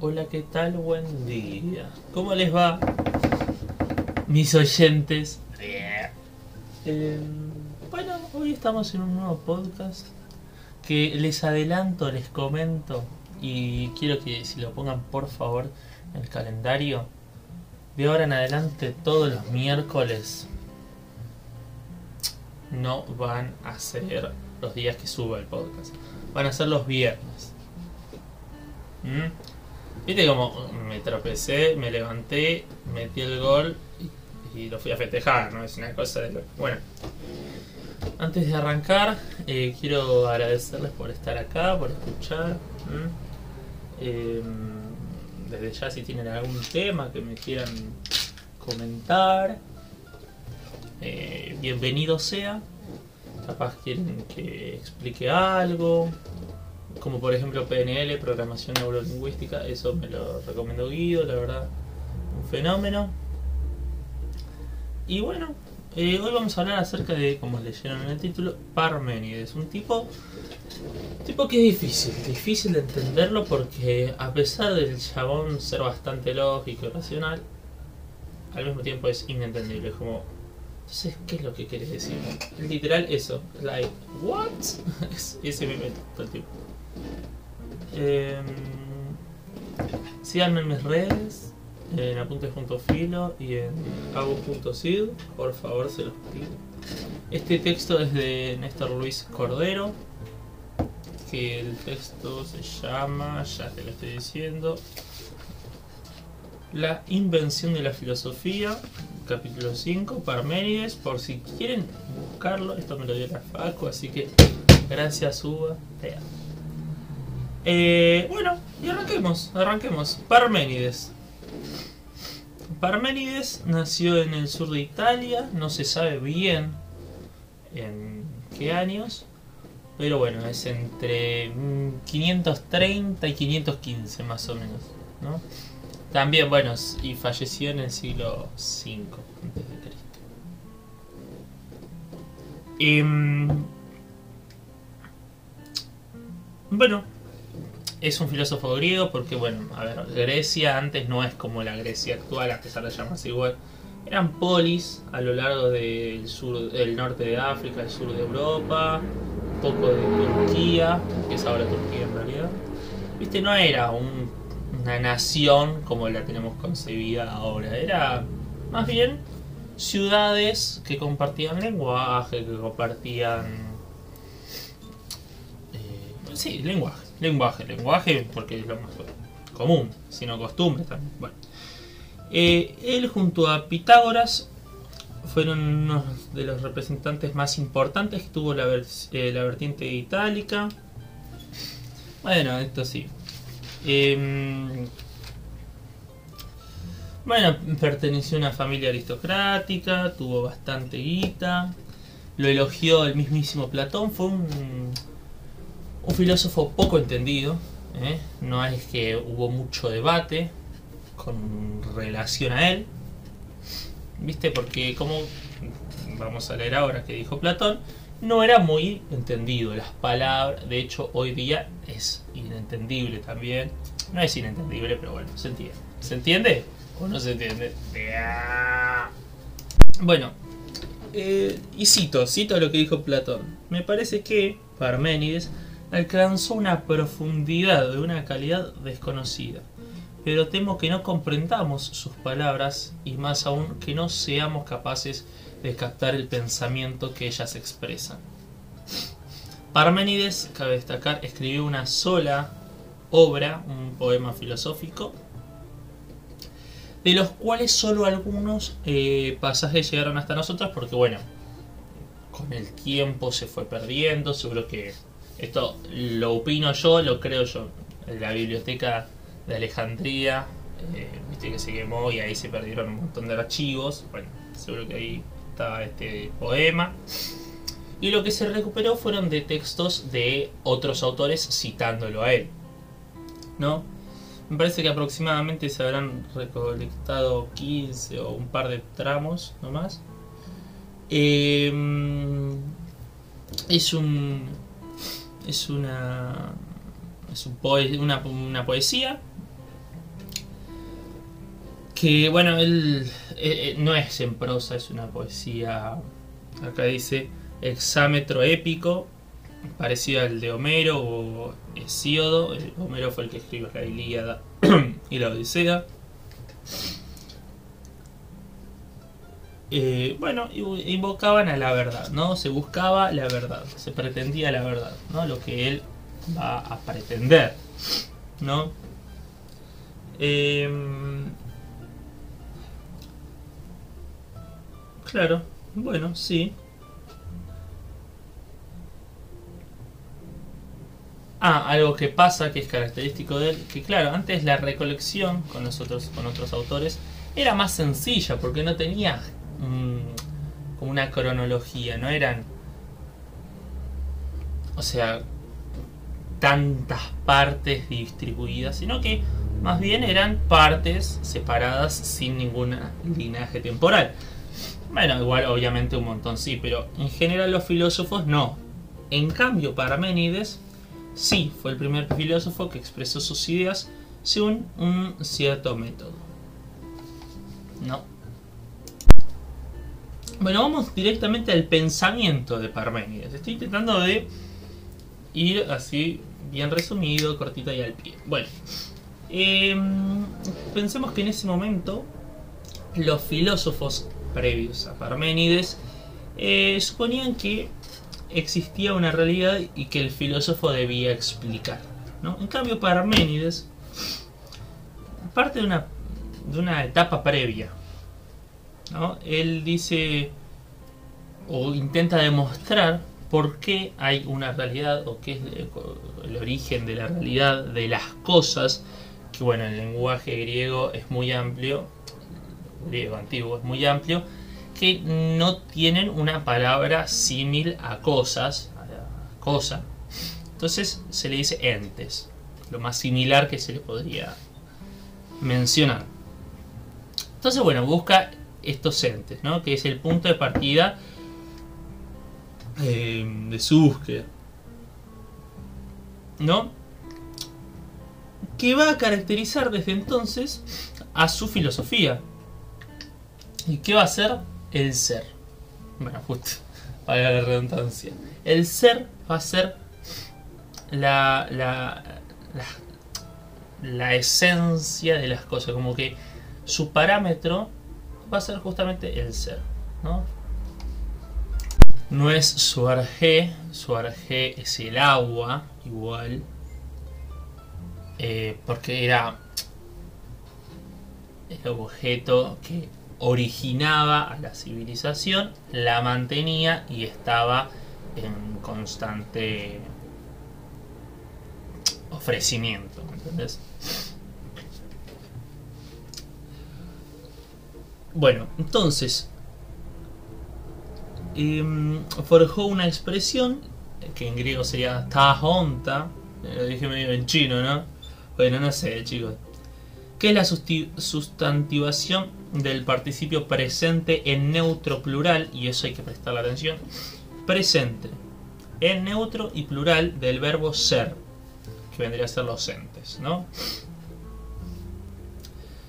Hola, ¿qué tal? Buen día. ¿Cómo les va? Mis oyentes. Eh, bueno, hoy estamos en un nuevo podcast que les adelanto, les comento y quiero que si lo pongan por favor en el calendario. De ahora en adelante, todos los miércoles no van a ser los días que suba el podcast. Van a ser los viernes. ¿Mm? Viste como me tropecé, me levanté, metí el gol y, lo fui a festejar, ¿no? Es una cosa de. Bueno, antes de arrancar, eh, quiero agradecerles por estar acá, por escuchar. ¿m? Eh, desde ya si tienen algún tema que me quieran comentar, eh, bienvenido sea. Capaz quieren que explique algo, como por ejemplo PNL, programación neurolingüística, eso me lo recomiendo Guido, la verdad, un fenómeno. Y bueno, eh, hoy vamos a hablar acerca de, como leyeron en el título, Parménides, un tipo, tipo que es difícil, difícil de entenderlo porque a pesar del chabón ser bastante lógico y racional, al mismo tiempo es inentendible, es como, ¿qué es lo que quieres decir? Literal eso, like, what? Es- Ese me meto todo el tiempo. Em, síganme en mis redes, en apuntes.filo y en agu.sid, por favor se los pido. Este texto es de Néstor Luis Cordero, que el texto se llama, ya te lo estoy diciendo, La invención de la filosofía, capítulo 5, Parménides, por si quieren buscarlo, esto me lo dio la Facu, así que gracias Uva. Eh, bueno, y arranquemos, arranquemos. Parménides. Parménides nació en el sur de Italia, no se sabe bien en qué años, pero bueno, es entre mm, 530 y 515 más o menos, ¿no? También, bueno, y falleció en el siglo V antes de Cristo. Em, bueno, es un filósofo griego porque, bueno, a ver, Grecia antes no es como la Grecia actual, a pesar de llamarse igual. Eran polis a lo largo del sur, del norte de África, el sur de Europa, un poco de Turquía, que es ahora Turquía en realidad. Viste, no era un- una nación como la tenemos concebida ahora, era más bien ciudades que compartían lenguaje, que compartían eh, sí, lenguaje, lenguaje, lenguaje, porque es lo más común, sino costumbres también. Bueno, Eh, él junto a Pitágoras fueron unos de los representantes más importantes que tuvo la, eh, la vertiente itálica. Bueno, esto sí. Em, bueno, perteneció a una familia aristocrática, tuvo bastante guita, lo elogió el mismísimo Platón, fue un, un filósofo poco entendido, ¿eh? no es que hubo mucho debate con relación a él, ¿viste? Porque como vamos a leer ahora que dijo Platón, no era muy entendido las palabras, de hecho hoy día es inentendible también, no es inentendible, pero bueno, se entiende. ¿Se entiende? ¿O no se entiende? Bueno, eh, y cito, cito lo que dijo Platón. Me parece que Parménides alcanzó una profundidad de una calidad desconocida, pero temo que no comprendamos sus palabras y más aún que no seamos capaces de captar el pensamiento que ellas expresan. Parménides, cabe destacar, escribió una sola obra, un poema filosófico, de los cuales solo algunos eh, pasajes llegaron hasta nosotros porque bueno, con el tiempo se fue perdiendo, seguro que esto lo opino yo, lo creo yo, la biblioteca de Alejandría, eh, viste que se quemó y ahí se perdieron un montón de archivos, bueno, seguro que ahí este poema. Y lo que se recuperó fueron de textos de otros autores citándolo a él. ¿No? Me parece que aproximadamente se habrán recolectado 15 o un par de tramos nomás. Eh, es un es una es un poe- una, una poesía que bueno él eh, eh, no es en prosa es una poesía acá dice hexámetro épico parecido al de Homero o Hesíodo Eh, Homero fue el que escribió la Ilíada y la Odisea Eh, bueno, invo- invocaban a la verdad, ¿no? Se buscaba la verdad, se pretendía la verdad, ¿no? Lo que él va a pretender, ¿no? Em, claro, bueno, sí. Ah, algo que pasa, que es característico de él, que claro, antes la recolección con nosotros, con otros autores, era más sencilla, porque no tenía mm, como una cronología, no eran, o sea, tantas partes distribuidas, sino que más bien eran partes separadas sin ningún linaje temporal. Bueno, igual obviamente un montón sí, pero en general los filósofos no. En cambio, Parménides sí fue el primer filósofo que expresó sus ideas según un cierto método. No. Bueno, vamos directamente al pensamiento de Parménides. Estoy intentando de ir así, bien resumido, cortito y al pie. Bueno, em, pensemos que en ese momento los filósofos previos a Parménides eh, suponían que existía una realidad y que el filósofo debía explicar. ¿no? En cambio, Parménides parte de una, de una etapa previa. ¿no? Él dice o intenta demostrar por qué hay una realidad o qué es el origen de la realidad de las cosas, que bueno, el lenguaje griego es muy amplio, griego antiguo es muy amplio, que no tienen una palabra símil a cosas, a. Entonces se le dice entes, lo más similar que se le podría mencionar. Entonces, bueno, busca estos entes, ¿no? Que es el punto de partida eh, de su búsqueda. ¿No? Que va a caracterizar desde entonces a su filosofía. ¿Y qué va a ser? El ser. Bueno, justo, para la redundancia. El ser va a ser la, la, la, esencia de las cosas. Como que su parámetro va a ser justamente el ser. ¿no? No es su arjé, su arjé es el agua, igual. Eh, porque era el objeto que originaba a la civilización, la mantenía y estaba en constante ofrecimiento. ¿entendés? Bueno, entonces em, forjó una expresión que en griego sería tahonta, lo dije medio en chino, ¿no? Bueno, no sé, chicos. Que es la sustantivación del participio presente en neutro plural, y eso hay que prestarle atención. Presente en neutro y plural del verbo ser, que vendría a ser los entes, ¿no?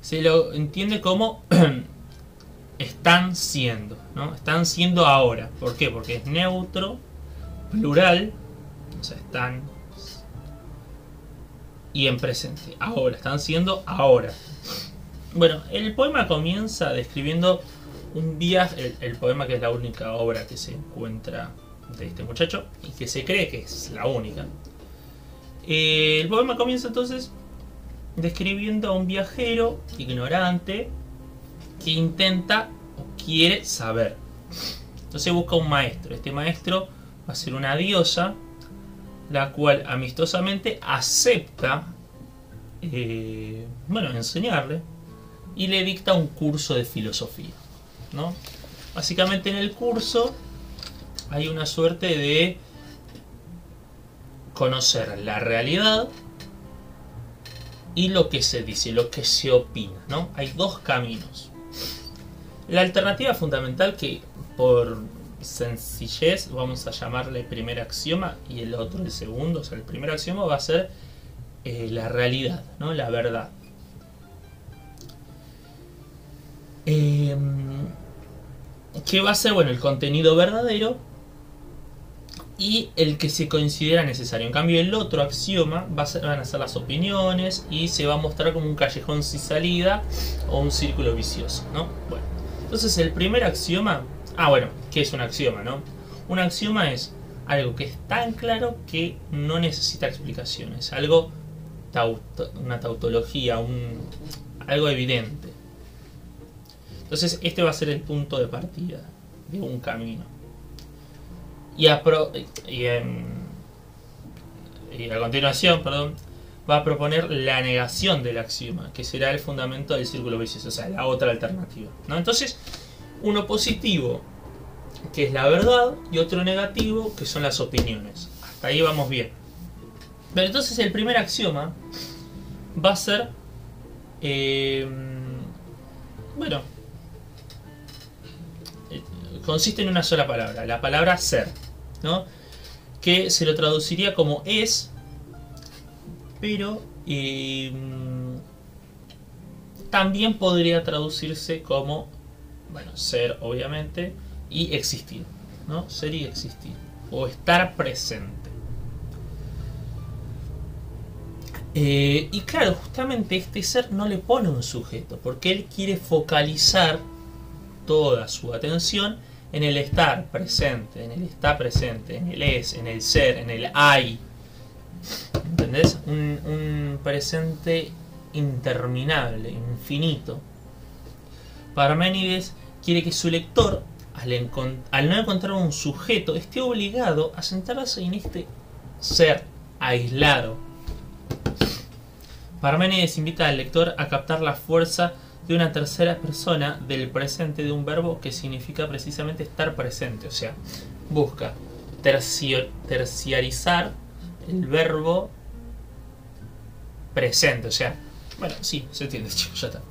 Se lo entiende como están siendo, ¿no? Están siendo ahora. ¿Por qué? Porque es neutro, plural, o sea, están y en presente. Ahora, están siendo ahora. Bueno, el poema comienza describiendo un viaje, el, poema que es la única obra que se encuentra de este muchacho y que se cree que es la única. Eh, el poema comienza entonces describiendo a un viajero ignorante que intenta o quiere saber. Entonces busca un maestro. Este maestro va a ser una diosa, la cual amistosamente acepta, eh, bueno, enseñarle y le dicta un curso de filosofía. ¿no? Básicamente en el curso hay una suerte de conocer la realidad y lo que se dice, lo que se opina, ¿no? Hay dos caminos. La alternativa fundamental que por sencillez vamos a llamarle primer axioma y el otro el segundo. O sea, el primer axioma va a ser eh, la realidad, ¿no? la verdad. Eh, ¿Qué va a ser? Bueno, el contenido verdadero y el que se considera necesario. En cambio, el otro axioma va a ser, van a ser las opiniones y se va a mostrar como un callejón sin salida o un círculo vicioso, ¿no? Bueno, entonces el primer axioma, ah, bueno, ¿qué es un axioma, no? Un axioma es algo que es tan claro que no necesita explicaciones, algo una tautología, un, algo evidente. Entonces, este va a ser el punto de partida de un camino. Y a, y, a continuación, perdón, va a proponer la negación del axioma, que será el fundamento del círculo vicioso, o sea, la otra alternativa. ¿no? Entonces, uno positivo, que es la verdad, y otro negativo, que son las opiniones. Hasta ahí vamos bien. Pero entonces el primer axioma va a ser, eh, bueno, eh, consiste en una sola palabra, la palabra ser. Que se lo traduciría como es, pero em, también podría traducirse como, bueno, ser obviamente, y existir, ¿no? Ser y existir, o estar presente. Eh, y claro, justamente este ser no le pone un sujeto, porque él quiere focalizar toda su atención en el estar presente, en el estar presente, en el es, en el ser, en el hay. ¿Entendés? Un, presente interminable, infinito. Parménides quiere que su lector, al, no encontrar un sujeto, esté obligado a sentarse en este ser aislado. Parménides invita al lector a captar la fuerza de una tercera persona del presente de un verbo que significa precisamente estar presente. O sea, busca terciarizar el verbo presente. O sea, bueno, sí, se entiende, chicos, ya está.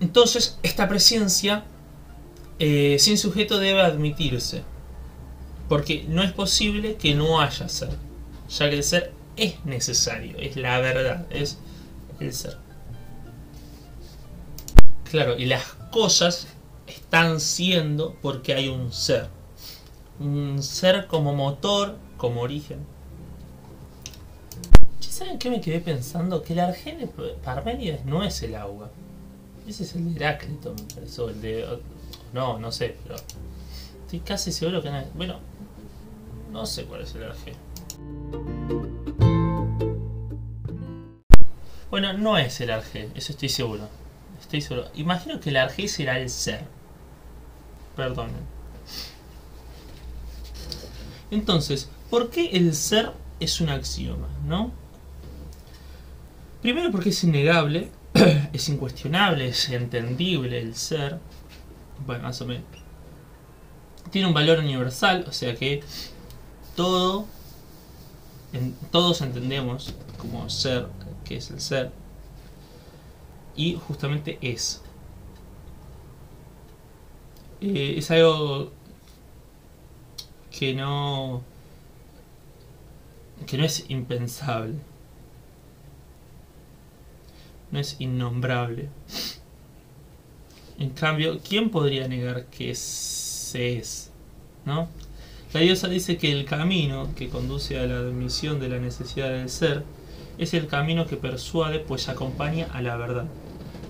Entonces, esta presencia eh, sin sujeto debe admitirse. Porque no es posible que no haya ser. Ya que el ser es necesario, es la verdad, es el ser. Claro, y las cosas están siendo porque hay un ser. Un ser como motor, como origen. ¿Saben qué me quedé pensando? Que el Argene Parménides no es el agua. Ese es el de Heráclito, el de. No, no sé, pero. Estoy casi seguro que no Bueno, no sé cuál es el Argene. Bueno, no es el arge, eso estoy seguro. Estoy seguro. Imagino que el arge será el ser. Perdonen. Entonces, ¿por qué el ser es un axioma? ¿No? Primero porque es innegable, es incuestionable, es entendible el ser. Bueno, más o menos. Tiene un valor universal, o sea que todo, todos entendemos como ser que es el ser, y justamente es. Eh, es algo que no que no es impensable no es innombrable en cambio quién podría negar que se es no la diosa dice que el camino que conduce a la admisión de la necesidad del ser es el camino que persuade, pues acompaña a la verdad.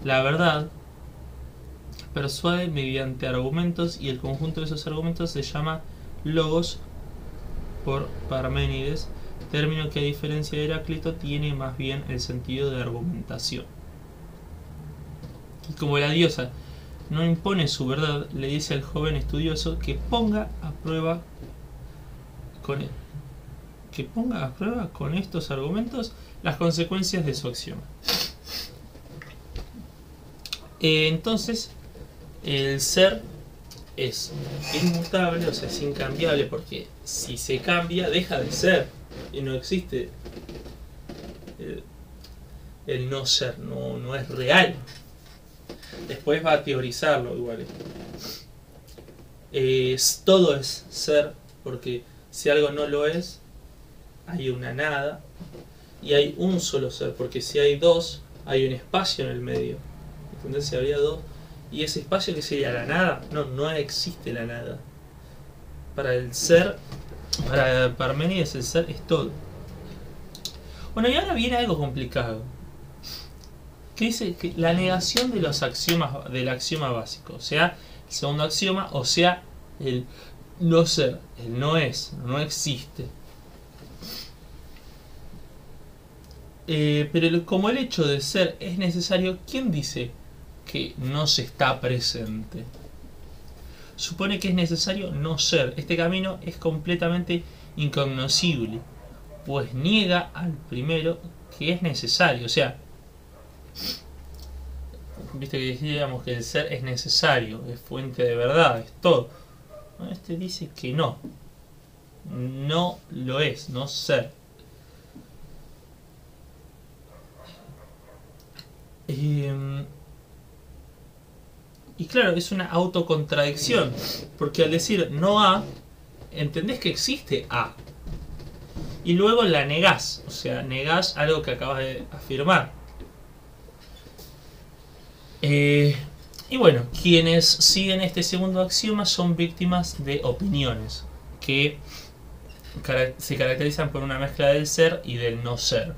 La verdad persuade mediante argumentos y el conjunto de esos argumentos se llama logos por Parménides, término que a diferencia de Heráclito tiene más bien el sentido de argumentación. Y como la diosa no impone su verdad, le dice al joven estudioso que ponga a prueba con que ponga a prueba con estos argumentos las consecuencias de su acción. Eh, entonces, el ser es inmutable, o sea, es incambiable, porque si se cambia, deja de ser y no existe el, no ser, no, no es real. después va a teorizarlo igual. Es, todo es ser, porque si algo no lo es, hay una nada y hay un solo ser, porque si hay dos, hay un espacio en el medio. ¿Entendés? Si habría dos, y ese espacio que sería la nada, no, no existe la nada. Para el ser, para Parménides el ser es todo. Bueno, y ahora viene algo complicado. Que dice que la negación de los axiomas del axioma básico, o sea, el segundo axioma, o sea, el no ser, el no es, no existe. Eh, pero como el hecho de ser es necesario, ¿quién dice que no se está presente? Supone que es necesario no ser. Este camino es completamente incognoscible, pues niega al primero que es necesario. O sea, viste que decíamos que el ser es necesario, es fuente de verdad, es todo. Este dice que no, no lo es, no ser. Em, y claro, es una autocontradicción, porque al decir no A, entendés que existe A. Y luego la negás, o sea, negás algo que acabas de afirmar. Eh, y bueno, quienes siguen este segundo axioma son víctimas de opiniones, que se caracterizan por una mezcla del ser y del no ser.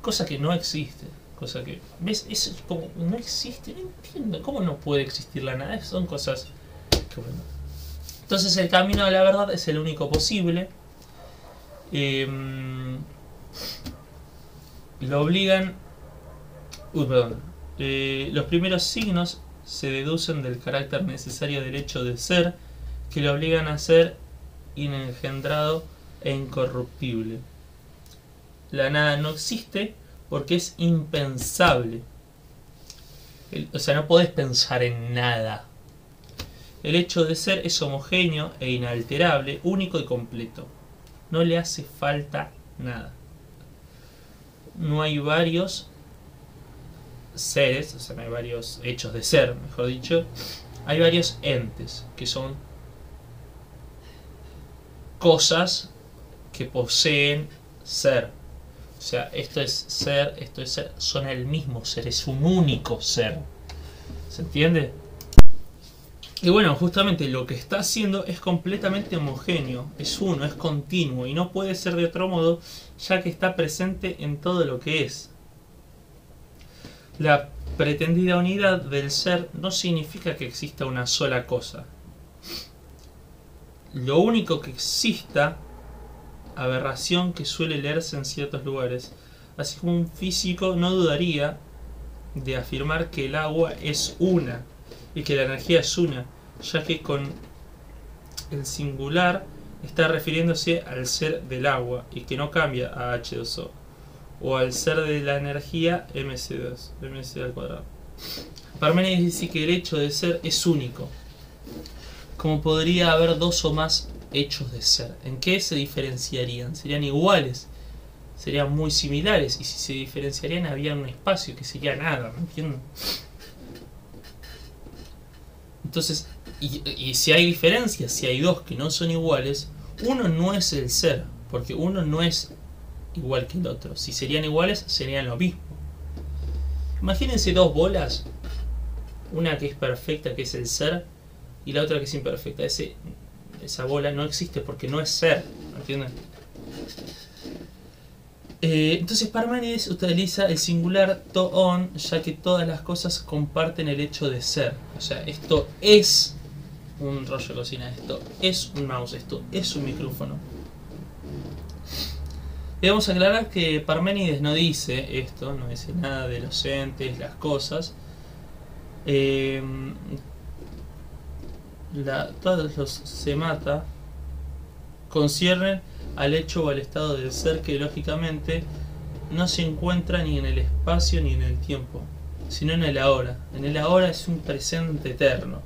Cosa que no existe. Cosa que, ¿ves? Eso es como, no existe, no entiendo. ¿Cómo no puede existir la nada? Son cosas. Entonces el camino de la verdad es el único posible. Em, lo obligan... Uy, perdón. Eh, los primeros signos se deducen del carácter necesario del hecho de ser, que lo obligan a ser inengendrado e incorruptible. La nada no existe porque es impensable. o sea, no podés pensar en nada. El hecho de ser es homogéneo e inalterable, único y completo. No le hace falta nada. No hay varios seres, o sea, no hay varios hechos de ser, mejor dicho. Hay varios entes, que son cosas que poseen ser. O sea, esto es ser, esto es ser, son el mismo ser, es un único ser. ¿Se entiende? Y bueno, justamente lo que está haciendo es completamente homogéneo, es uno, es continuo y no puede ser de otro modo ya que está presente en todo lo que es. La pretendida unidad del ser no significa que exista una sola cosa. Lo único que exista aberración que suele leerse en ciertos lugares, así como un físico no dudaría de afirmar que el agua es una y que la energía es una, ya que con el singular está refiriéndose al ser del agua y que no cambia a H2O, o al ser de la energía MC2, MC al cuadrado. Parménides dice que el hecho de ser es único, como podría haber dos o más hechos de ser. ¿En qué se diferenciarían? Serían iguales, serían muy similares, y si se diferenciarían había un espacio que sería nada, ¿me entiendes? Entonces, y, si hay diferencias, si hay dos que no son iguales, uno no es el ser, porque uno no es igual que el otro. Si serían iguales, serían lo mismo. Imagínense dos bolas, una que es perfecta, que es el ser, y la otra que es imperfecta. Ese esa bola no existe porque no es ser, ¿entienden? Eh, entonces Parménides utiliza el singular to-on ya que todas las cosas comparten el hecho de ser. O sea, esto es un rollo de cocina, esto es un mouse, esto es un micrófono. Debemos aclarar que Parménides no dice esto, no dice nada de los entes, las cosas. Eh, la, todos los se mata conciernen al hecho o al estado del ser que lógicamente no se encuentra ni en el espacio ni en el tiempo, sino en el ahora. En el ahora es un presente eterno.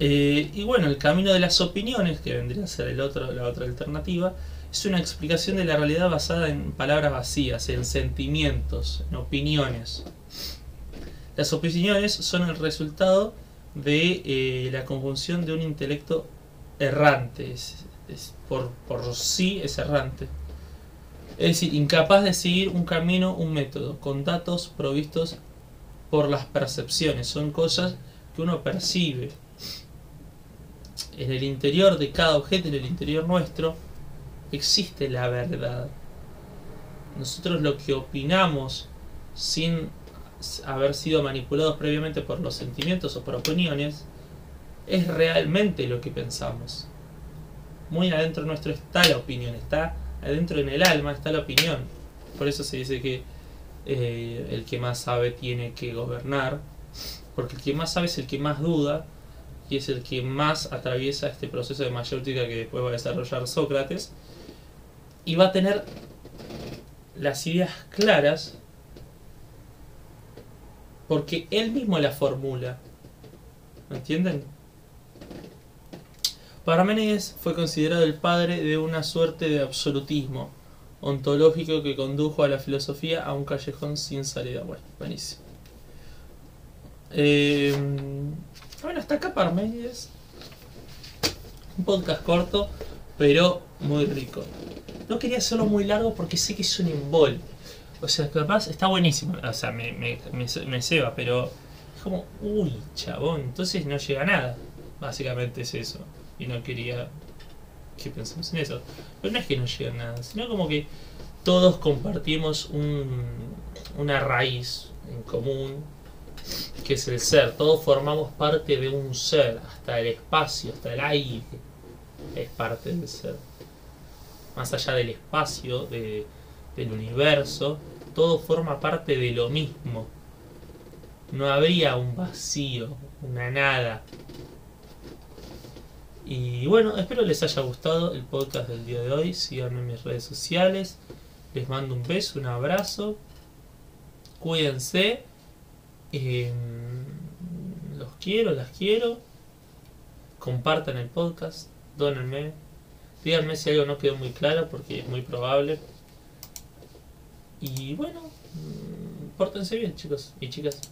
Eh, y bueno, el camino de las opiniones, que vendría a ser el otro, la otra alternativa, es una explicación de la realidad basada en palabras vacías, en sentimientos, en opiniones. Las opiniones son el resultado de eh, la conjunción de un intelecto errante, es, por, por sí es errante. Es decir, incapaz de seguir un camino, un método, con datos provistos por las percepciones. Son cosas que uno percibe. En el interior de cada objeto, en el interior nuestro, existe la verdad. Nosotros lo que opinamos sin haber sido manipulados previamente por los sentimientos o por opiniones, es realmente lo que pensamos. Muy adentro nuestro está la opinión, está adentro en el alma, está la opinión. Por eso se dice que eh, el que más sabe tiene que gobernar, porque el que más sabe es el que más duda y es el que más atraviesa este proceso de mayéutica que después va a desarrollar Sócrates y va a tener las ideas claras porque él mismo la formula. ¿Me entienden? Parménides fue considerado el padre de una suerte de absolutismo ontológico que condujo a la filosofía a un callejón sin salida. Bueno, buenísimo. Eh, bueno, hasta acá Parménides. Un podcast corto, pero muy rico. No quería hacerlo muy largo porque sé que es un embol. O sea, capaz está buenísimo. O sea, me, me, ceba, pero es como, uy, chabón, entonces no llega a nada. Básicamente es eso. Y no quería que pensemos en eso. Pero no es que no llega nada, sino como que todos compartimos un, una raíz en común, que es el ser. Todos formamos parte de un ser, hasta el espacio, hasta el aire es parte del ser. Más allá del espacio, de, del universo, todo forma parte de lo mismo. No habría un vacío, una nada. Y bueno, espero les haya gustado el podcast del día de hoy. Síganme en mis redes sociales. Les mando un beso, un abrazo. Cuídense. Em, los quiero, las quiero. Compartan el podcast. Dónenme. Díganme si algo no quedó muy claro porque es muy probable. Y bueno, mm, pórtense bien chicos y chicas.